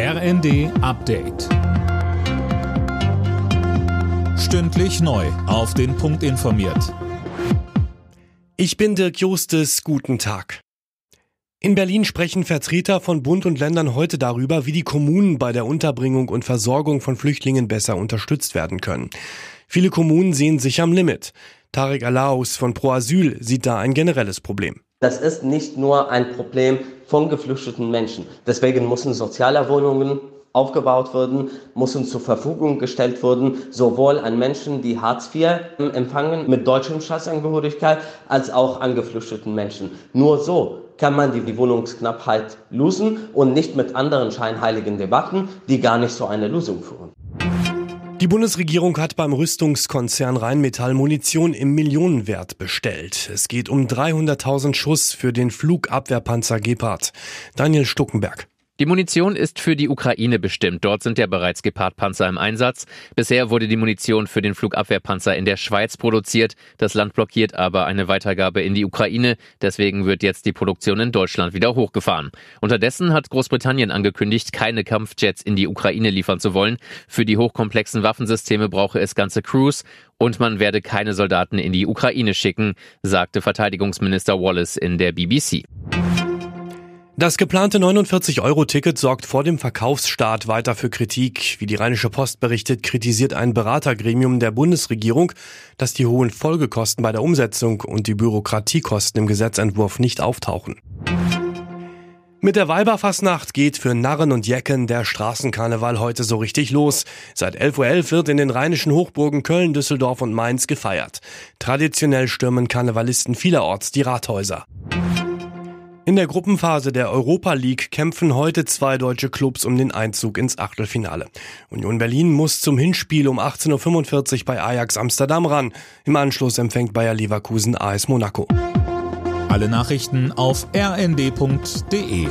RND Update. Stündlich neu. Auf den Punkt informiert. Ich bin Dirk Justes. Guten Tag. In Berlin sprechen Vertreter von Bund und Ländern heute darüber, wie die Kommunen bei der Unterbringung und Versorgung von Flüchtlingen besser unterstützt werden können. Viele Kommunen sehen sich am Limit. Tarek Alaus von Pro Asyl sieht da ein generelles Problem. Das ist nicht nur ein Problem von geflüchteten Menschen. Deswegen müssen soziale Wohnungen aufgebaut werden, müssen zur Verfügung gestellt werden, sowohl an Menschen, die Hartz IV empfangen mit deutschem Staatsangehörigkeit, als auch an geflüchteten Menschen. Nur so kann man die Wohnungsknappheit lösen und nicht mit anderen scheinheiligen Debatten, die gar nicht zu einer Lösung führen. Die Bundesregierung hat beim Rüstungskonzern Rheinmetall Munition im Millionenwert bestellt. Es geht um 300.000 Schuss für den Flugabwehrpanzer Gepard. Daniel Stuckenberg. Die Munition ist für die Ukraine bestimmt. Dort sind ja bereits Gepard-Panzer im Einsatz. Bisher wurde die Munition für den Flugabwehrpanzer in der Schweiz produziert. Das Land blockiert aber eine Weitergabe in die Ukraine. Deswegen wird jetzt die Produktion in Deutschland wieder hochgefahren. Unterdessen hat Großbritannien angekündigt, keine Kampfjets in die Ukraine liefern zu wollen. Für die hochkomplexen Waffensysteme brauche es ganze Crews und man werde keine Soldaten in die Ukraine schicken, sagte Verteidigungsminister Wallace in der BBC. Das geplante 49-Euro-Ticket sorgt vor dem Verkaufsstart weiter für Kritik. Wie die Rheinische Post berichtet, kritisiert ein Beratergremium der Bundesregierung, dass die hohen Folgekosten bei der Umsetzung und die Bürokratiekosten im Gesetzentwurf nicht auftauchen. Mit der Weiberfassnacht geht für Narren und Jecken der Straßenkarneval heute so richtig los. Seit 11.11 Uhr wird in den rheinischen Hochburgen Köln, Düsseldorf und Mainz gefeiert. Traditionell stürmen Karnevalisten vielerorts die Rathäuser. In der Gruppenphase der Europa League kämpfen heute zwei deutsche Clubs um den Einzug ins Achtelfinale. Union Berlin muss zum Hinspiel um 18.45 Uhr bei Ajax Amsterdam ran. Im Anschluss empfängt Bayer Leverkusen AS Monaco. Alle Nachrichten auf rnd.de